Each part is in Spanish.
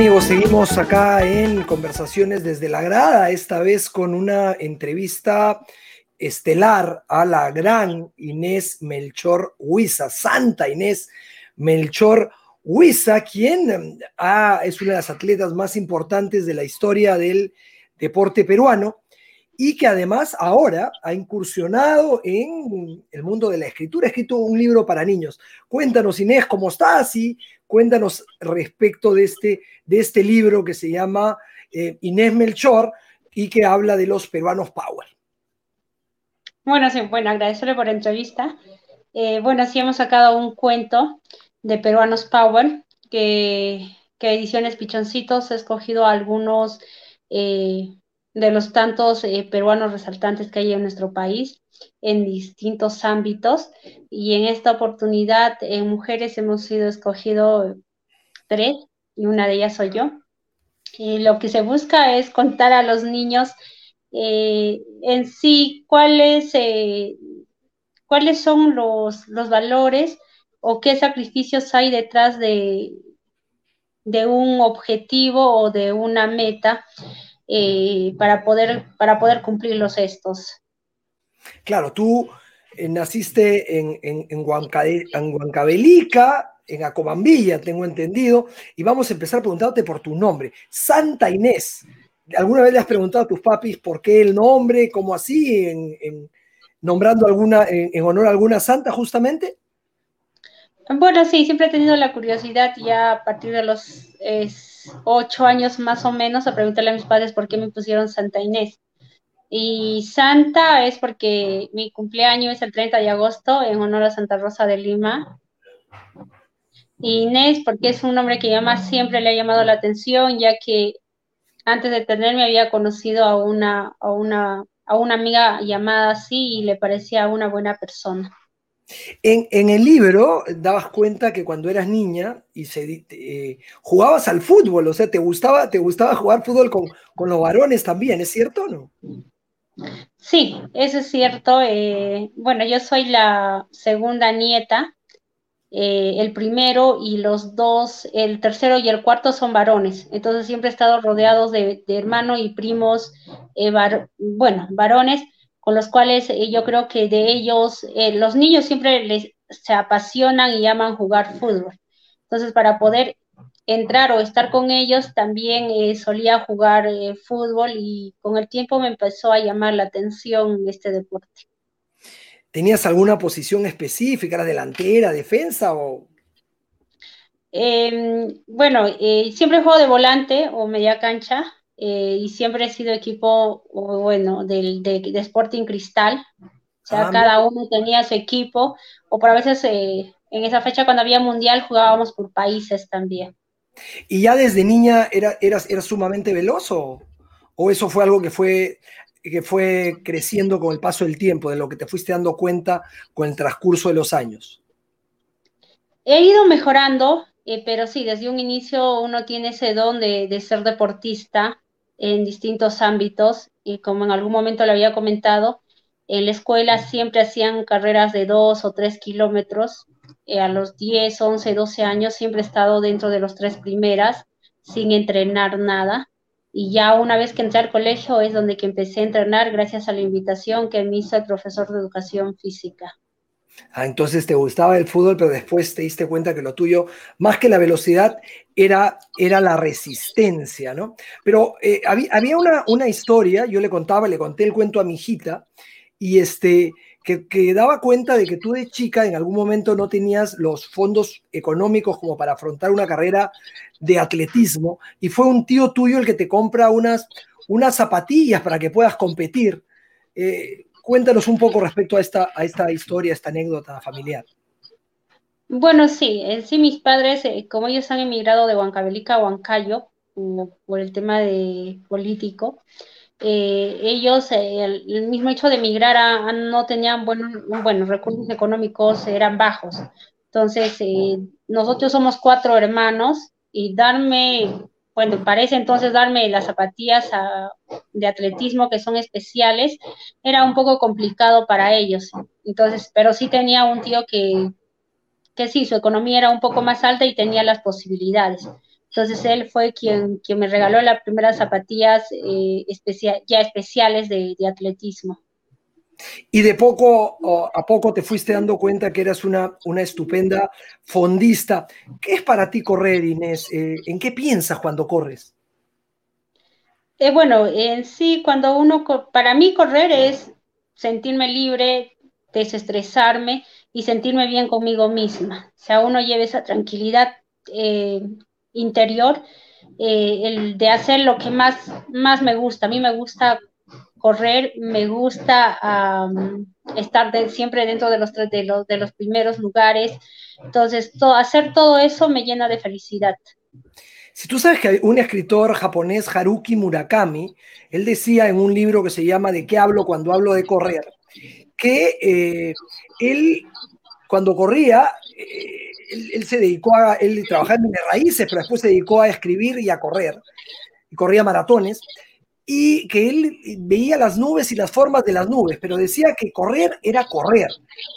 Amigos, seguimos acá en conversaciones desde la grada, esta vez con una entrevista estelar a la gran Inés Melchor Huiza, Santa Inés Melchor Huiza, quien ah, es una de las atletas más importantes de la historia del deporte peruano y que además ahora ha incursionado en el mundo de la escritura, ha escrito un libro para niños. Cuéntanos, Inés, ¿cómo estás? Y cuéntanos respecto de este, de este libro que se llama eh, Inés Melchor y que habla de los peruanos Power. Bueno, sí, bueno, agradecerle por la entrevista. Eh, bueno, sí hemos sacado un cuento de Peruanos Power que, que Ediciones Pichoncitos ha escogido algunos eh, de los tantos eh, peruanos resaltantes que hay en nuestro país en distintos ámbitos y en esta oportunidad en mujeres hemos sido escogido tres y una de ellas soy yo. Y lo que se busca es contar a los niños eh, en sí cuáles, eh, cuáles son los, los valores o qué sacrificios hay detrás de, de un objetivo o de una meta eh, para, poder, para poder cumplir los estos. Claro, tú eh, naciste en, en, en, Huancavelica, en Acobambilla, tengo entendido, y vamos a empezar preguntándote por tu nombre, Santa Inés. ¿Alguna vez le has preguntado a tus papis por qué el nombre, cómo así, en, nombrando alguna, en, honor a alguna santa justamente? Bueno, sí, siempre he tenido la curiosidad ya a partir de los ocho años más o menos a preguntarle a mis padres por qué me pusieron Santa Inés. Y Santa es porque mi cumpleaños es el 30 de agosto en honor a Santa Rosa de Lima. Y Inés porque es un nombre que llama siempre le ha llamado la atención, ya que antes de tenerme había conocido a una, a una, a una amiga llamada así y le parecía una buena persona. En, el libro dabas cuenta que cuando eras niña y eh, jugabas al fútbol, o sea, te gustaba, te gustaba jugar fútbol con, los varones también, ¿es cierto o no? Sí, eso es cierto. Eh, bueno, yo soy la segunda nieta, eh, el primero y los dos, el tercero y el cuarto son varones, entonces siempre he estado rodeados de, de hermanos y primos, bueno, varones con los cuales eh, yo creo que de ellos, eh, los niños siempre les, se apasionan y aman jugar fútbol. Entonces, para poder entrar o estar con ellos, también eh, solía jugar fútbol y con el tiempo me empezó a llamar la atención este deporte. ¿Tenías alguna posición específica? ¿Era delantera, defensa o...? Em, bueno, siempre juego de volante o media cancha, eh, y siempre he sido equipo, bueno, del, de, Sporting Cristal. O sea, ah, cada uno tenía su equipo, o por a veces eh, en esa fecha cuando había mundial jugábamos por países también. ¿Y ya desde niña era, eras, eras sumamente veloz o, o eso fue algo que fue, que fue creciendo con el paso del tiempo, de lo que te fuiste dando cuenta con el transcurso de los años? He ido mejorando, eh, pero sí, desde un inicio uno tiene ese don de, de ser deportista en distintos ámbitos y como en algún momento le había comentado, en la escuela siempre hacían carreras de dos o tres kilómetros. Eh, a los 10, 11, 12 años siempre he estado dentro de los tres primeras sin entrenar nada. Y ya una vez que entré al colegio es donde que empecé a entrenar gracias a la invitación que me hizo el profesor de educación física. Ah, entonces te gustaba el fútbol, pero después te diste cuenta que lo tuyo, más que la velocidad, era, era la resistencia, ¿no? Pero eh, había, una, una, historia, yo le contaba, le conté el cuento a mi hijita, y este, que, que, daba cuenta de que tú de chica en algún momento no tenías los fondos económicos como para afrontar una carrera de atletismo, y fue un tío tuyo el que te compra unas, unas zapatillas para que puedas competir. Eh, Cuéntanos un poco respecto a esta, a esta historia, esta anécdota familiar. Bueno, sí, sí, mis padres, eh, como ellos han emigrado de Huancavelica a Huancayo, por el tema de político, eh, ellos, eh, el, mismo hecho de emigrar no tenían buenos, bueno, recursos económicos, eran bajos. Entonces, eh, nosotros somos cuatro hermanos y darme, bueno, parece entonces darme las zapatillas de atletismo que son especiales, era un poco complicado para ellos. Entonces, pero sí tenía un tío que, que sí, su economía era un poco más alta y tenía las posibilidades. Entonces él fue quien, quien me regaló las primeras zapatillas eh, ya especiales de, atletismo. Y de poco a poco te fuiste dando cuenta que eras una, una estupenda fondista. ¿Qué es para ti correr, Inés? Eh, ¿En qué piensas cuando corres? Eh, bueno, en sí, cuando uno, para mí correr es sentirme libre, desestresarme y sentirme bien conmigo misma. O sea, uno lleve esa tranquilidad interior, eh, el de hacer lo que más, más me gusta. A mí me gusta correr, me gusta estar siempre dentro de los, de, los, de los primeros lugares. Entonces, hacer todo eso me llena de felicidad. Si tú sabes que un escritor japonés, Haruki Murakami, él decía en un libro que se llama ¿De qué hablo cuando hablo de correr? que eh, él cuando corría, eh, él, se dedicó a, él trabajaba en raíces, pero después se dedicó a escribir y a correr, y corría maratones, y que él veía las nubes y las formas de las nubes, pero decía que correr era correr.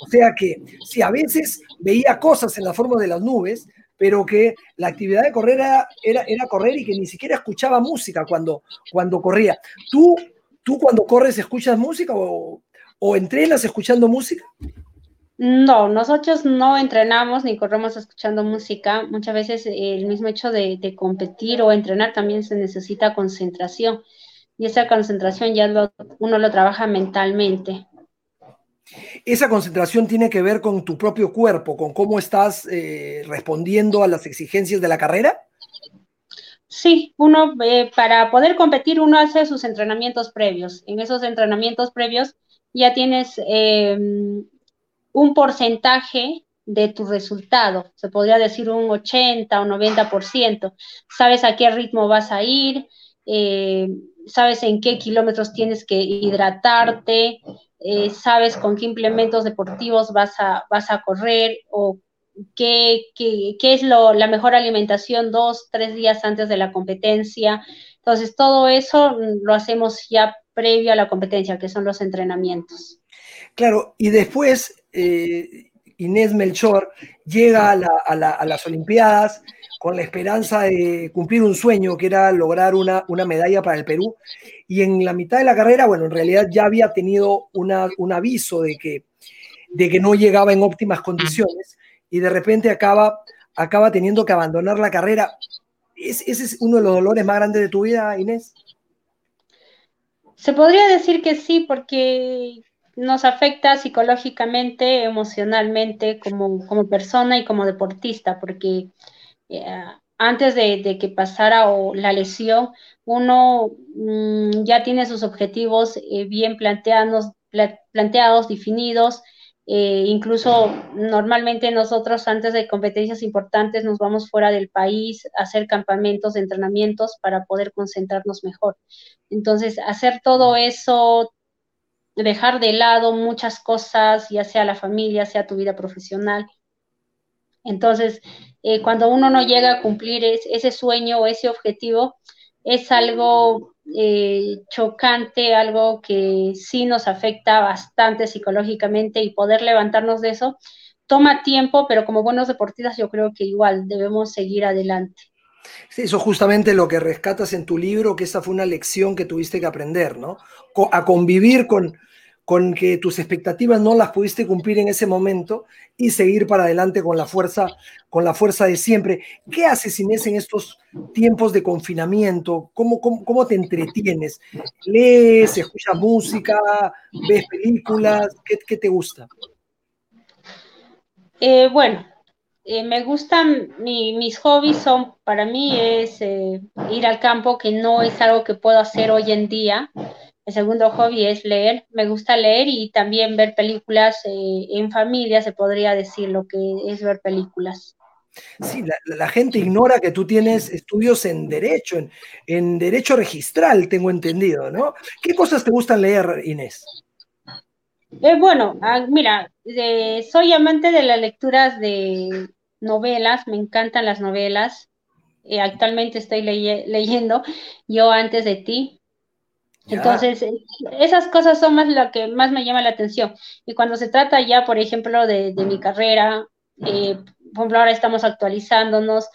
O sea que sí, a veces veía cosas en la forma de las nubes, pero que la actividad de correr era, era, correr y que ni siquiera escuchaba música cuando, cuando corría. ¿Tú, ¿Tú cuando corres escuchas música o, o entrenas escuchando música? No, nosotros no entrenamos ni corremos escuchando música. Muchas veces el mismo hecho de, competir o entrenar también se necesita concentración. Y esa concentración ya uno lo trabaja mentalmente. Esa concentración tiene que ver con tu propio cuerpo, con cómo estás eh, respondiendo a las exigencias de la carrera. Sí, uno eh, para poder competir uno hace sus entrenamientos previos. En esos entrenamientos previos ya tienes eh, un porcentaje de tu resultado, se podría decir un 80 o 90%. Sabes a qué ritmo vas a ir, eh, sabes en qué kilómetros tienes que hidratarte, eh, sabes con qué implementos deportivos vas a, vas a correr o qué, qué, qué es lo, la mejor alimentación dos, tres días antes de la competencia. Entonces, todo eso lo hacemos ya previo a la competencia, que son los entrenamientos. Claro, y después eh, Inés Melchor llega a, las Olimpiadas con la esperanza de cumplir un sueño, que era lograr una, medalla para el Perú. Y en la mitad de la carrera, bueno, en realidad ya había tenido un aviso de que, de que no llegaba en óptimas condiciones y de repente acaba, acaba teniendo que abandonar la carrera. ¿Ese es uno de los dolores más grandes de tu vida, Inés? Se podría decir que sí, porque nos afecta psicológicamente, emocionalmente, como, como persona y como deportista, porque antes de, que pasara o la lesión, uno mm, ya tiene sus objetivos eh, bien planteados, planteados definidos. Eh, incluso normalmente nosotros antes de competencias importantes nos vamos fuera del país a hacer campamentos, entrenamientos para poder concentrarnos mejor. Entonces, hacer todo eso dejar de lado muchas cosas, ya sea la familia, sea tu vida profesional. Entonces, eh, cuando uno no llega a cumplir ese sueño o ese objetivo, es algo eh, chocante, algo que sí nos afecta bastante psicológicamente y poder levantarnos de eso toma tiempo, pero como buenos deportistas yo creo que igual debemos seguir adelante. Sí, eso justamente lo que rescatas en tu libro, que esa fue una lección que tuviste que aprender, ¿no? A convivir con, con que tus expectativas no las pudiste cumplir en ese momento y seguir para adelante con la fuerza, con la fuerza de siempre. ¿Qué haces, Inés, en estos tiempos de confinamiento? ¿Cómo, cómo, te entretienes? ¿Lees, escuchas música, ves películas? ¿Qué, te gusta? Eh, bueno, eh, me gustan, mis hobbies son, para mí es eh, ir al campo, que no es algo que puedo hacer hoy en día. El segundo hobby es leer. Me gusta leer y también ver películas eh, en familia, se podría decir lo que es ver películas. Sí, la, gente ignora que tú tienes estudios en derecho, en, derecho registral, tengo entendido, ¿no? ¿Qué cosas te gustan leer, Inés? Eh, bueno, ah, mira, soy amante de las lecturas de novelas, me encantan las novelas. Eh, actualmente estoy leyendo Yo antes de ti. Entonces, eh, esas cosas son más lo que más me llama la atención. Y cuando se trata ya, por ejemplo, de, mi carrera, eh, por ejemplo, ahora estamos actualizándonos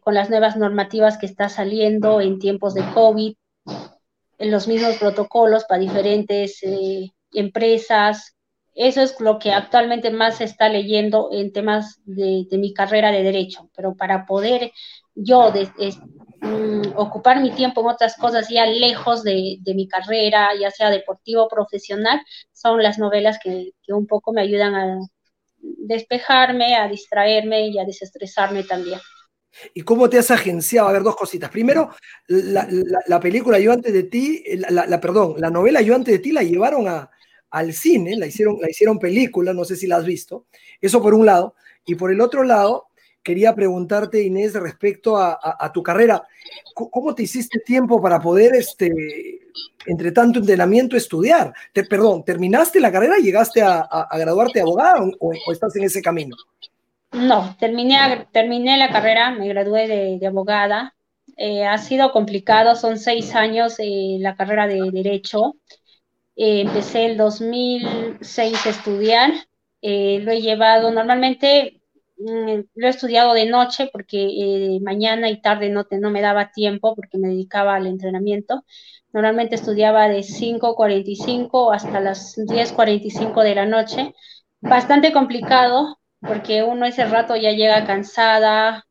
con las nuevas normativas que está saliendo en tiempos de COVID, en los mismos protocolos para diferentes empresas, eso es lo que actualmente más se está leyendo en temas de, mi carrera de derecho, pero para poder yo mm, ocupar mi tiempo en otras cosas ya lejos de, mi carrera, ya sea deportivo o profesional, son las novelas que, un poco me ayudan a despejarme, a distraerme y a desestresarme también. ¿Y cómo te has agenciado? A ver, dos cositas. Primero, la, película Yo antes de ti, la, perdón, la novela Yo antes de ti la llevaron a, al cine, la hicieron, la hicieron película, no sé si la has visto, eso por un lado, y por el otro lado, quería preguntarte, Inés, respecto a, tu carrera, ¿cómo te hiciste tiempo para poder, este, entre tanto entrenamiento, estudiar? Te, perdón, ¿terminaste la carrera llegaste a, graduarte de abogada o, estás en ese camino? No, terminé, terminé la carrera, me gradué de, abogada. Eh, ha sido complicado, son seis años eh, la carrera de Derecho. Eh, empecé el 2006 a estudiar, eh, lo he llevado normalmente, lo he estudiado de noche porque eh, mañana y tarde no, no me daba tiempo porque me dedicaba al entrenamiento. Normalmente estudiaba de 5.45 hasta las 10.45 de la noche. Bastante complicado porque uno ese rato ya llega cansada,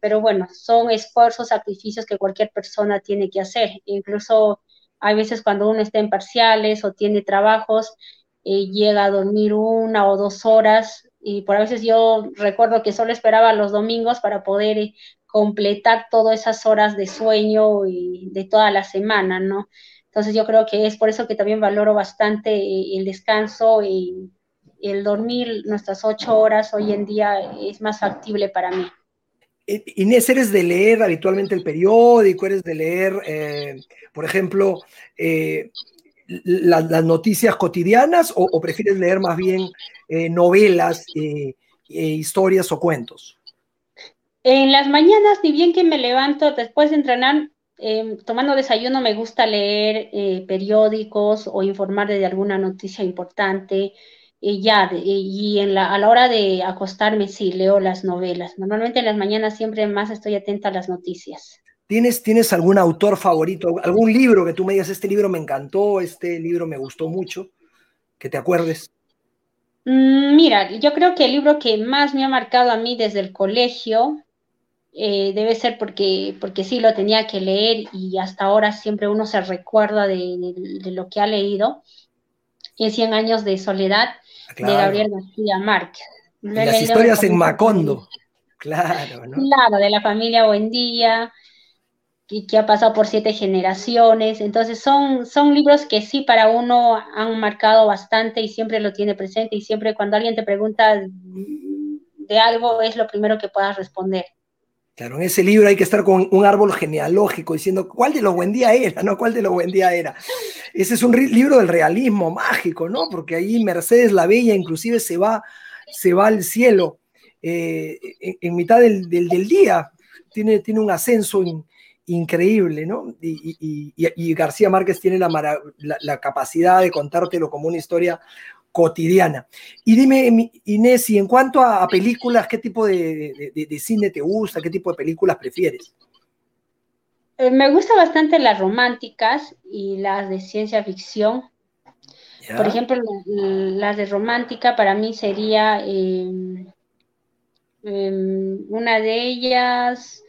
pero bueno, son esfuerzos, sacrificios que cualquier persona tiene que hacer. Incluso hay veces cuando uno está en parciales o tiene trabajos, eh, llega a dormir una o dos horas y por a veces yo recuerdo que solo esperaba los domingos para poder eh, completar todas esas horas de sueño y de toda la semana, ¿no? Entonces yo creo que es por eso que también valoro bastante eh, el descanso y el dormir nuestras ocho horas hoy en día es más factible para mí. Inés, ¿eres de leer habitualmente el periódico? ¿Eres de leer, eh, por ejemplo, eh, las noticias cotidianas o, prefieres leer más bien eh, novelas, historias o cuentos? En las mañanas, ni bien que me levanto después de entrenar, tomando desayuno, me gusta leer periódicos o informar de alguna noticia importante y ya, y en la, a la hora de acostarme sí, leo las novelas. Normalmente en las mañanas siempre más estoy atenta a las noticias. ¿Tienes, ¿Tienes algún autor favorito, algún libro que tú me digas, este libro me encantó, este libro me gustó mucho, que te acuerdes? Mm, mira, yo creo que el libro que más me ha marcado a mí desde el colegio eh, debe ser porque, porque sí lo tenía que leer y hasta ahora siempre uno se recuerda de, de lo que ha leído. Es Cien años de soledad de Gabriel García Márquez. las historias en Macondo. Claro, ¿no? Claro, de la familia Buendía, que, que ha pasado por siete generaciones. Entonces son, son libros que sí para uno han marcado bastante y siempre lo tiene presente y siempre cuando alguien te pregunta de algo es lo primero que puedas responder. Claro, en ese libro hay que estar con un árbol genealógico diciendo cuál de los Buendía era, ¿no? ¿Cuál de los Buendía era? Ese es un libro del realismo mágico, ¿no? Porque ahí Mercedes la Bella inclusive se va, se va al cielo eh, en, mitad del, día. Tiene, tiene un ascenso increíble, ¿no? Y, García Márquez tiene la, la, capacidad de contártelo como una historia cotidiana. Y dime, Inés, y en cuanto a, películas, ¿qué tipo de, cine te gusta? ¿Qué tipo de películas prefieres? Eh, me gustan bastante las románticas y las de ciencia ficción. Por ejemplo, las de romántica para mí sería em, em, una de ellas,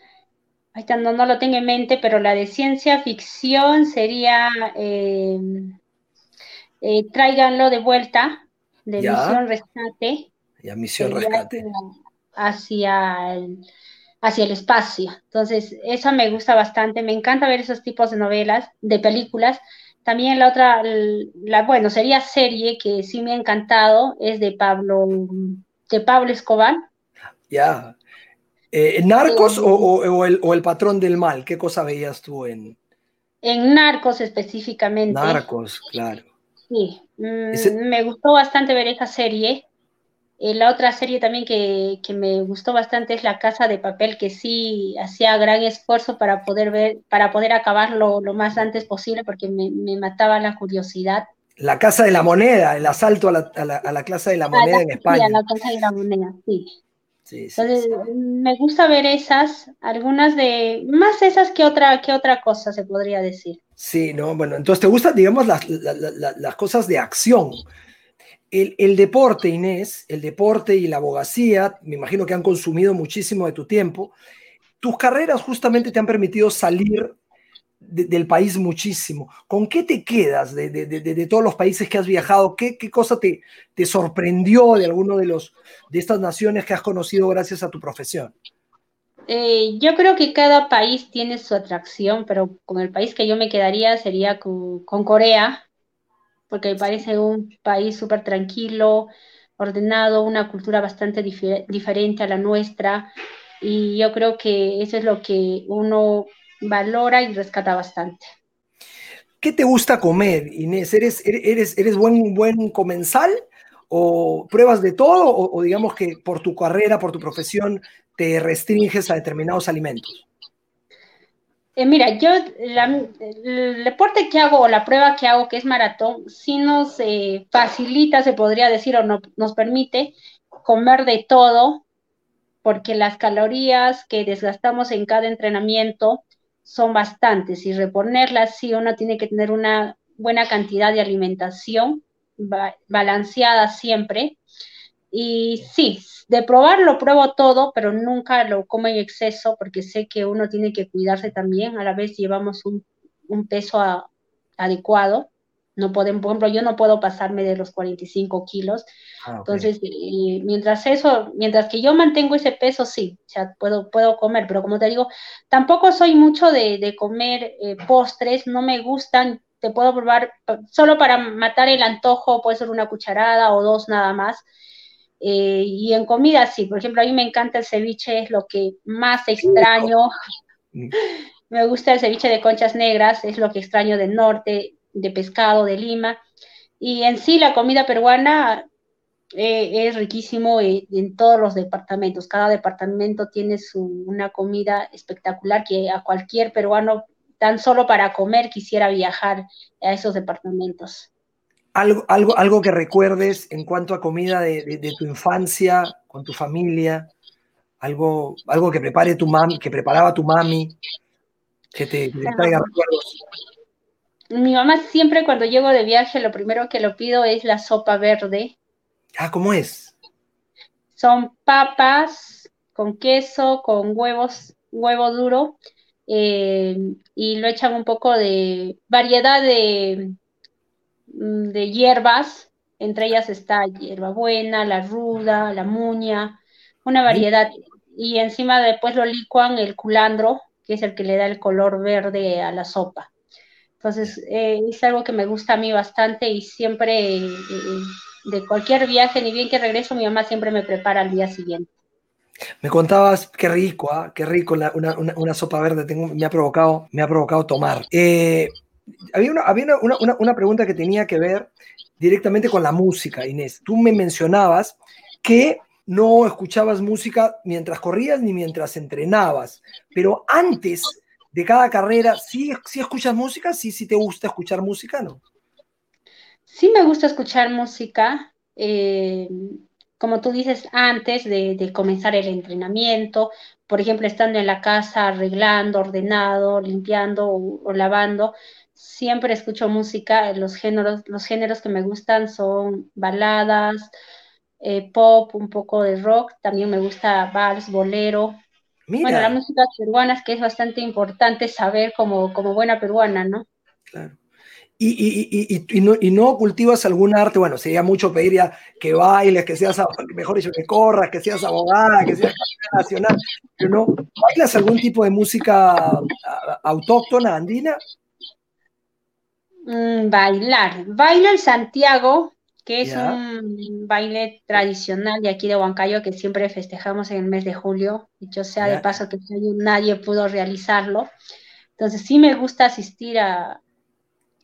no, no lo tengo en mente, pero la de ciencia ficción sería em, eh, tráiganlo de vuelta, de Misión Rescate. Ya, Misión Rescate. Hacia el, hacia el espacio. Entonces, eso me gusta bastante. Me encanta ver esos tipos de novelas, de películas. También la otra, la, bueno, sería serie que sí me ha encantado, es de Pablo, de Pablo Escobar. Ya. Eh, ¿Narcos o, el, patrón del mal? ¿Qué cosa veías tú en...? En Narcos específicamente. Narcos, claro. Sí, mm, me gustó bastante ver esa serie. Eh, la otra serie también que, me gustó bastante es La Casa de Papel, que sí hacía gran esfuerzo para poder ver, para poder acabarlo lo más antes posible, porque me, mataba la curiosidad. La Casa de la Moneda, el asalto a la, a la, a la Casa de la Moneda en España. Sí, a la Casa de la Moneda, sí. Entonces, me gusta ver esas, algunas de, más esas que otra, que otra cosa se podría decir. Sí, no, bueno, entonces te gustan, digamos, las, las, cosas de acción. El, el, deporte, Inés, el deporte y la abogacía, me imagino que han consumido muchísimo de tu tiempo. Tus carreras justamente te han permitido salir del país muchísimo. ¿Con qué te quedas de, todos los países que has viajado? ¿Qué, qué cosa te, te, sorprendió de alguno de, los, de estas naciones que has conocido gracias a tu profesión? Eh, yo creo que cada país tiene su atracción, pero con el país que yo me quedaría sería con, Corea, porque me parece un país súper tranquilo, ordenado, una cultura bastante diferente a la nuestra, y yo creo que eso es lo que uno valora y rescata bastante. ¿Qué te gusta comer, Inés? ¿Eres, eres, eres buen, buen comensal o pruebas de todo o, digamos que por tu carrera, por tu profesión, te restringes a determinados alimentos? Eh, mira, yo el deporte que hago o la prueba que hago, que es maratón, sí nos eh, facilita, se podría decir, o no, nos permite comer de todo, porque las calorías que desgastamos en cada entrenamiento son bastantes y reponerlas, sí, uno tiene que tener una buena cantidad de alimentación balanceada siempre. Y sí, de probarlo pruebo todo, pero nunca lo como en exceso porque sé que uno tiene que cuidarse también. A la vez llevamos un, peso adecuado. No pueden, por ejemplo, yo no puedo pasarme de los 45 kilos. Ah, Entonces, eh, mientras eso, mientras que yo mantengo ese peso, sí, o sea, puedo, puedo comer, pero como te digo, tampoco soy mucho de, comer eh, postres, no me gustan, te puedo probar solo para matar el antojo, puede ser una cucharada o dos nada más. Eh, y en comida, sí, por ejemplo, a mí me encanta el ceviche, es lo que más extraño. Me gusta el ceviche de conchas negras, es lo que extraño del norte de pescado de Lima. Y en sí la comida peruana eh, es riquísimo eh, en todos los departamentos. Cada departamento tiene su, una comida espectacular que a cualquier peruano, tan solo para comer, quisiera viajar a esos departamentos. Algo, algo, algo que recuerdes en cuanto a comida de, tu infancia, con tu familia, algo, algo que prepare tu mami, que preparaba tu mami, que te, que te traiga recuerdos mi mamá siempre cuando llego de viaje lo primero que lo pido es la sopa verde. Ah, ¿cómo es? Son papas con queso, con huevos, huevo duro, eh, y lo echan un poco de variedad de, mm, de hierbas, entre ellas está hierbabuena, la ruda, la muña, una variedad. Y encima después lo licuan el culandro, que es el que le da el color verde a la sopa. Entonces, eh, es algo que me gusta a mí bastante y siempre, eh, de cualquier viaje, ni bien que regreso, mi mamá siempre me prepara al día siguiente. Me contabas, qué rico, ¿ah? qué rico una, sopa verde, tengo, me, ha provocado, me ha provocado tomar. Eh, había una, había una, una, pregunta que tenía que ver directamente con la música, Inés. Tú me mencionabas que no escuchabas música mientras corrías ni mientras entrenabas, pero antes de cada carrera, ¿sí, sí escuchas música? ¿Sí, ¿Sí te gusta escuchar música? ¿No? Sí me gusta escuchar música. Eh, como tú dices, antes de, comenzar el entrenamiento, por ejemplo, estando en la casa, arreglando, ordenado, limpiando o, lavando, siempre escucho música. Los géneros, los géneros que me gustan son baladas, eh, pop, un poco de rock, también me gusta vals, bolero, bueno, la música peruana es que es bastante importante saber como, como buena peruana, ¿no? Claro. Y, y, y, no, y, no, cultivas algún arte, bueno, sería mucho pedir ya que bailes, que seas, mejor dicho, que corras, que seas abogada, que seas nacional, pero no, ¿bailas algún tipo de música autóctona andina? Mm, bailar, bailo el Santiago, que es un baile tradicional de aquí de Huancayo que siempre festejamos en el mes de julio. Dicho sea de paso que nadie pudo realizarlo. Entonces sí me gusta asistir a,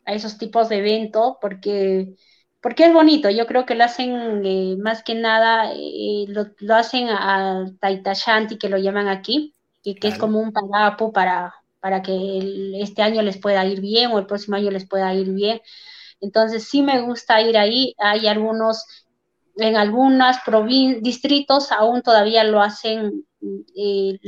a esos tipos de eventos porque, porque es bonito. Yo creo que lo hacen eh, más que nada, eh, lo, hacen al Taitachanti, que lo llaman aquí, que, que es como un pagapo para, para que este año les pueda ir bien o el próximo año les pueda ir bien. Entonces sí me gusta ir ahí. Hay algunos, en algunos distritos aún todavía lo hacen eh,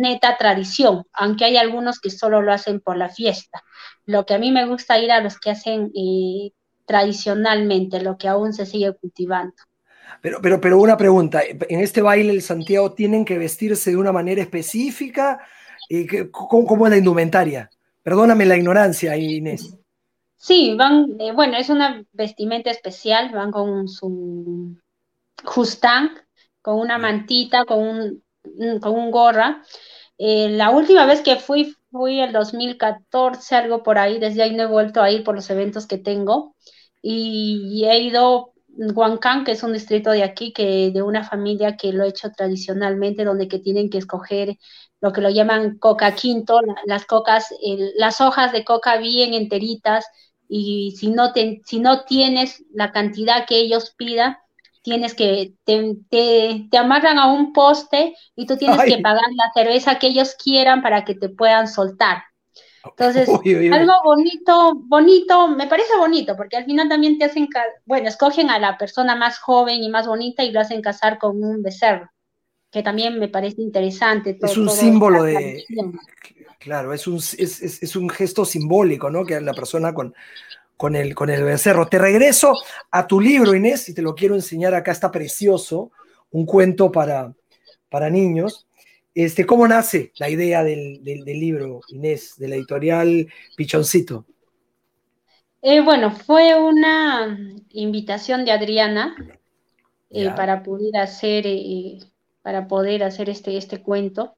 neta tradición, aunque hay algunos que solo lo hacen por la fiesta. Lo que a mí me gusta ir a los que hacen eh, tradicionalmente, lo que aún se sigue cultivando. Pero, pero, pero una pregunta, en este baile el Santiago tienen que vestirse de una manera específica, ¿cómo, cómo es la indumentaria? Perdóname la ignorancia, Inés. Sí, van, eh, bueno, es una vestimenta especial, van con su justán, con una mantita, con un, con un gorra. Eh, la última vez que fui fui el 2014, algo por ahí, desde ahí no he vuelto a ir por los eventos que tengo y, he ido Huancán, que es un distrito de aquí, que de una familia que lo he hecho tradicionalmente, donde que tienen que escoger lo que lo llaman coca quinto, las cocas, las hojas de coca bien enteritas, y si no, si no tienes la cantidad que ellos pidan, tienes que, te, te, amarran a un poste y tú tienes que pagar la cerveza que ellos quieran para que te puedan soltar. Entonces, algo bonito, bonito, me parece bonito, porque al final también te hacen, bueno, escogen a la persona más joven y más bonita y lo hacen casar con un becerro, que también me parece interesante. es un símbolo de, Claro, es un, es, un gesto simbólico, ¿no? Que la persona con, con, el, con el becerro. Te regreso a tu libro, Inés, y te lo quiero enseñar acá, está precioso, un cuento para, para niños. Este, ¿Cómo nace la idea del, libro, Inés, de la editorial Pichoncito? Eh, bueno, fue una invitación de Adriana eh, para poder hacer, eh, para poder hacer este, este cuento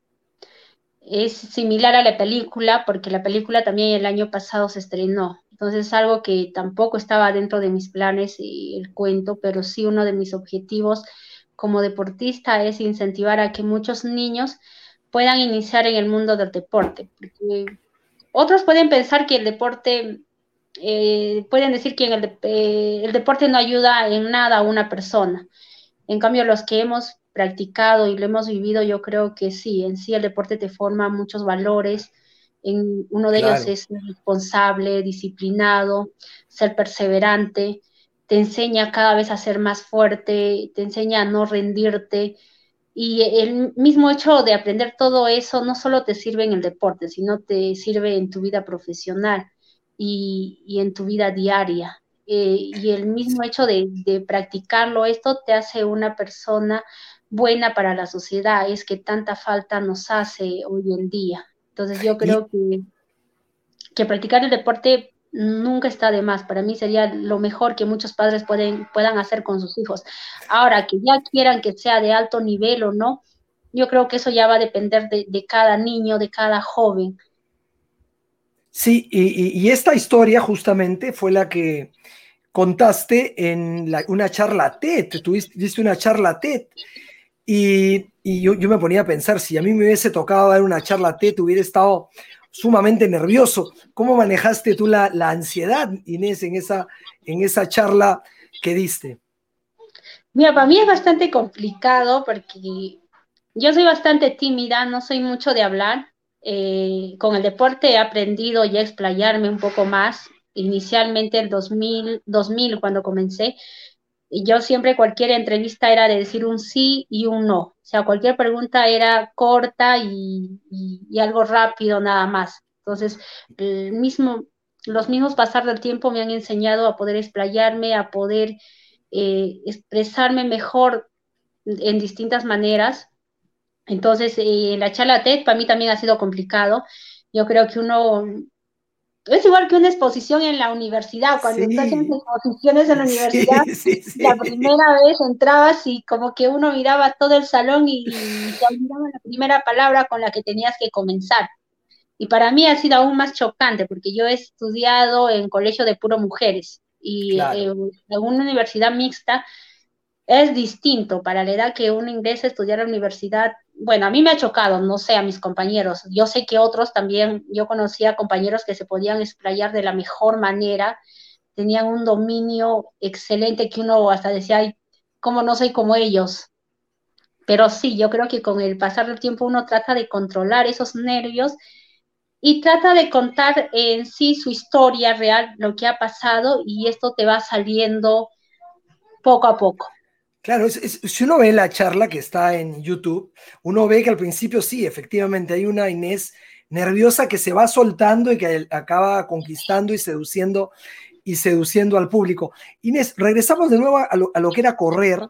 es similar a la película, porque la película también el año pasado se estrenó. Entonces es algo que tampoco estaba dentro de mis planes el cuento, pero sí uno de mis objetivos como deportista es incentivar a que muchos niños puedan iniciar en el mundo del deporte. Otros pueden pensar que el deporte, eh, pueden decir que el, eh, el deporte no ayuda en nada a una persona. En cambio, los que hemos practicado y lo hemos vivido, yo creo que sí, en sí el deporte te forma muchos valores. En, uno de ellos es responsable, disciplinado, ser perseverante, te enseña cada vez a ser más fuerte, te enseña a no rendirte. Y el mismo hecho de aprender todo eso no solo te sirve en el deporte, sino te sirve en tu vida profesional y, y en tu vida diaria. Eh, y el mismo hecho de, de, practicarlo, esto te hace una persona buena para la sociedad, es que tanta falta nos hace hoy en día. Entonces yo creo que, que practicar el deporte nunca está de más. Para mí sería lo mejor que muchos padres pueden, puedan hacer con sus hijos. Ahora, que ya quieran que sea de alto nivel o no, yo creo que eso ya va a depender de, cada niño, de cada joven. Sí, y, esta historia justamente fue la que contaste en una charla TED, tuviste una charla TED y, yo, me ponía a pensar, si a mí me hubiese tocado dar una charla TED, hubiera estado sumamente nervioso. ¿Cómo manejaste tú la, ansiedad, Inés, en esa, en esa charla que diste? Mira, para mí es bastante complicado porque yo soy bastante tímida, no soy mucho de hablar. Eh, con el deporte he aprendido ya a explayarme un poco más. Inicialmente el 2000, 2000 cuando comencé, yo siempre cualquier entrevista era de decir un sí y un no. O sea, cualquier pregunta era corta y, algo rápido nada más. Entonces, el mismo, los mismos pasar del tiempo me han enseñado a poder explayarme, a poder eh, expresarme mejor en distintas maneras. Entonces, eh, la charla TED para mí también ha sido complicado. Yo creo que uno es igual que una exposición en la universidad, cuando estás en exposiciones en la universidad, la primera vez entrabas y como que uno miraba todo el salón y, te olvidaba la primera palabra con la que tenías que comenzar. Y para mí ha sido aún más chocante porque yo he estudiado en colegio de puro mujeres. Y en una universidad mixta es distinto para la edad que uno ingresa a estudiar a la universidad. Bueno, a mí me ha chocado, no sé, a mis compañeros. Yo sé que otros también, yo conocía compañeros que se podían explayar de la mejor manera, tenían un dominio excelente que uno hasta decía, ay, ¿cómo no soy como ellos? Pero sí, yo creo que con el pasar del tiempo uno trata de controlar esos nervios y trata de contar en sí su historia real, lo que ha pasado, y esto te va saliendo poco a poco. Claro, si uno ve la charla que está en YouTube, uno ve que al principio sí, efectivamente hay una Inés nerviosa que se va soltando y que acaba conquistando y seduciendo y seduciendo al público. Inés, regresamos de nuevo a lo, que era correr,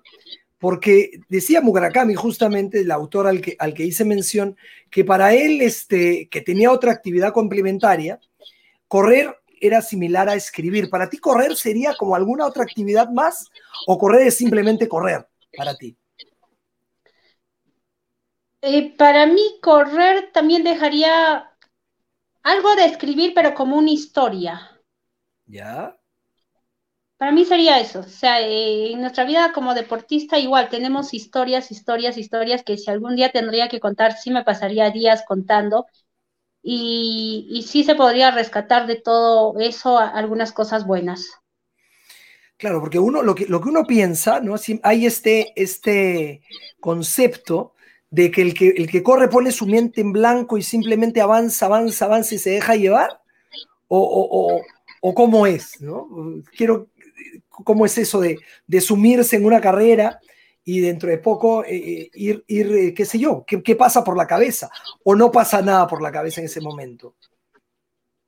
porque decía Murakami, justamente el autor al que, al que hice mención, que para él, este, que tenía otra actividad complementaria, correr era similar a escribir. ¿Para ti correr sería como alguna otra actividad más o correr es simplemente correr para ti? Eh, para mí correr también dejaría algo de escribir, pero como una historia. ¿Ya? Para mí sería eso. O sea, eh, en nuestra vida como deportista igual tenemos historias, historias, historias que si algún día tendría que contar, sí me pasaría días contando y, sí se podría rescatar de todo eso algunas cosas buenas. Claro, porque uno, lo que, lo que uno piensa, ¿no? hay este, este concepto de que el, que el que corre pone su mente en blanco y simplemente avanza, avanza, avanza y se deja llevar, o, o, o, cómo es, ¿no? Quiero, ¿cómo es eso de, de sumirse en una carrera y dentro de poco eh, eh, ir, ir eh, qué sé yo, ¿qué, pasa por la cabeza? ¿O no pasa nada por la cabeza en ese momento?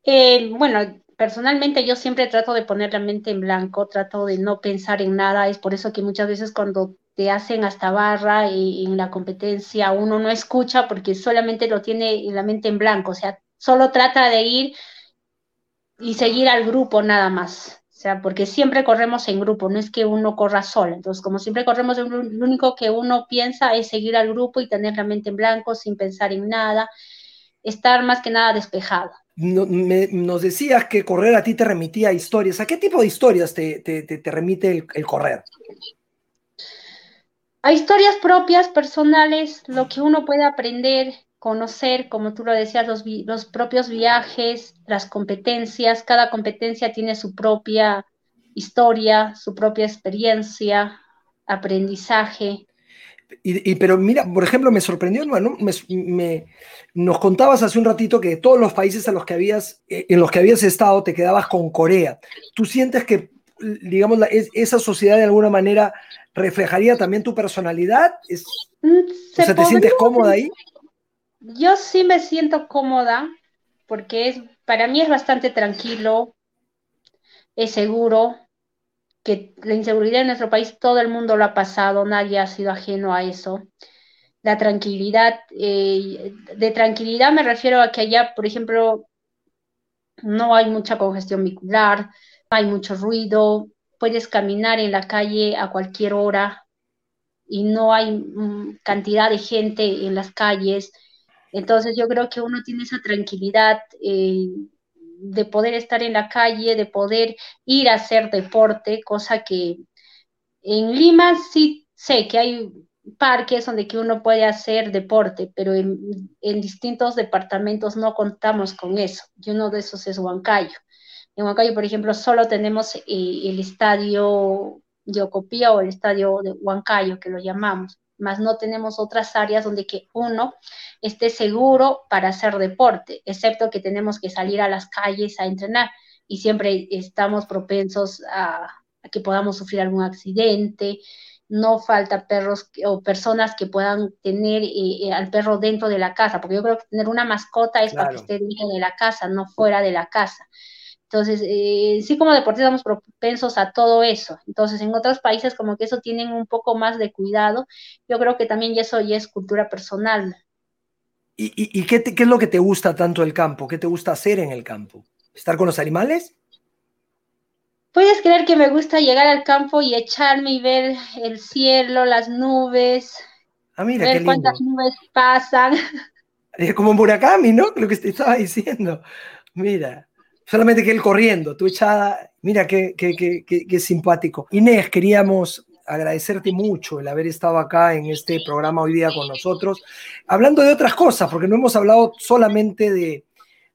bueno, personalmente yo siempre trato de poner la mente en blanco, trato de no pensar en nada, es por eso que muchas veces cuando te hacen hasta barra y, en la competencia uno no escucha porque solamente lo tiene la mente en blanco, o sea, solo trata de ir y seguir al grupo nada más sea, porque siempre corremos en grupo, no es que uno corra solo. Entonces, como siempre corremos, lo único que uno piensa es seguir al grupo y tener la mente en blanco sin pensar en nada, estar más que nada despejado. nos decías que correr a ti te remitía a historias. ¿A qué tipo de historias te, te, remite el, el, correr? A historias propias, personales, lo que uno puede aprender, conocer, como tú lo decías, los, los, propios viajes, las competencias, cada competencia tiene su propia historia, su propia experiencia, aprendizaje. Y, pero mira, por ejemplo, me sorprendió, ¿no? me, nos contabas hace un ratito que todos los países a los que habías, eh, en los que habías estado te quedabas con Corea. ¿Tú sientes que, digamos, esa sociedad de alguna manera reflejaría también tu personalidad? ¿Es, mm, o sea, ¿te sientes cómoda ahí? Yo sí me siento cómoda porque es, para mí es bastante tranquilo, es seguro, que la inseguridad en nuestro país todo el mundo lo ha pasado, nadie ha sido ajeno a eso. La tranquilidad, eh, de tranquilidad me refiero a que allá, por ejemplo, no hay mucha congestión vehicular, no hay mucho ruido, puedes caminar en la calle a cualquier hora y no hay mm, cantidad de gente en las calles entonces yo creo que uno tiene esa tranquilidad eh, de poder estar en la calle, de poder ir a hacer deporte, cosa que en Lima sí sé que hay parques donde que uno puede hacer deporte, pero en, distintos departamentos no contamos con eso. Y uno de esos es Huancayo. En Huancayo, por ejemplo, solo tenemos eh, el estadio de Ocopía o el estadio de Huancayo, que lo llamamos, más no tenemos otras áreas donde que uno esté seguro para hacer deporte, excepto que tenemos que salir a las calles a entrenar y siempre estamos propensos a, que podamos sufrir algún accidente. No falta perros o personas que puedan tener eh, eh, al perro dentro de la casa, porque yo creo que tener una mascota es para que esté dentro de la casa, no fuera de la casa. Entonces, eh, sí como deportistas estamos propensos a todo eso. Entonces, en otros países como que eso tienen un poco más de cuidado. Yo creo que también eso ya es cultura personal. ¿Y, qué, es lo que te gusta tanto del campo? ¿Qué te gusta hacer en el campo? ¿Estar con los animales? Puedes creer que me gusta llegar al campo y echarme y ver el cielo, las nubes, ah, mira, ver cuántas nubes pasan. Como Murakami, ¿no? Lo que te estaba diciendo. Mira. Solamente que él corriendo, tú echada, mira qué, qué, qué, qué, simpático. Inés, queríamos agradecerte mucho el haber estado acá en este programa hoy día con nosotros, hablando de otras cosas, porque no hemos hablado solamente de,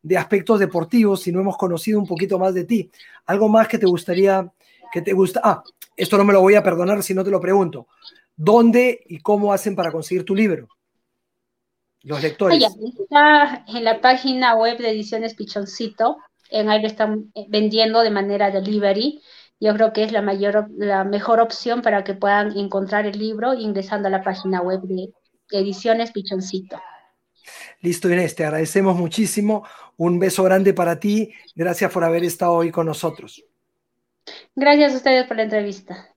de aspectos deportivos, sino hemos conocido un poquito más de ti. ¿Algo más que te gustaría, que te gusta? Ah, esto no me lo voy a perdonar si no te lo pregunto. ¿Dónde y cómo hacen para conseguir tu libro? Los lectores. está en la página web de Ediciones Pichoncito. En lo están vendiendo de manera delivery. Yo creo que es la, mayor, la mejor opción para que puedan encontrar el libro ingresando a la página web de Ediciones Pichoncito. Listo, Inés, te agradecemos muchísimo. Un beso grande para ti. Gracias por haber estado hoy con nosotros. Gracias a ustedes por la entrevista.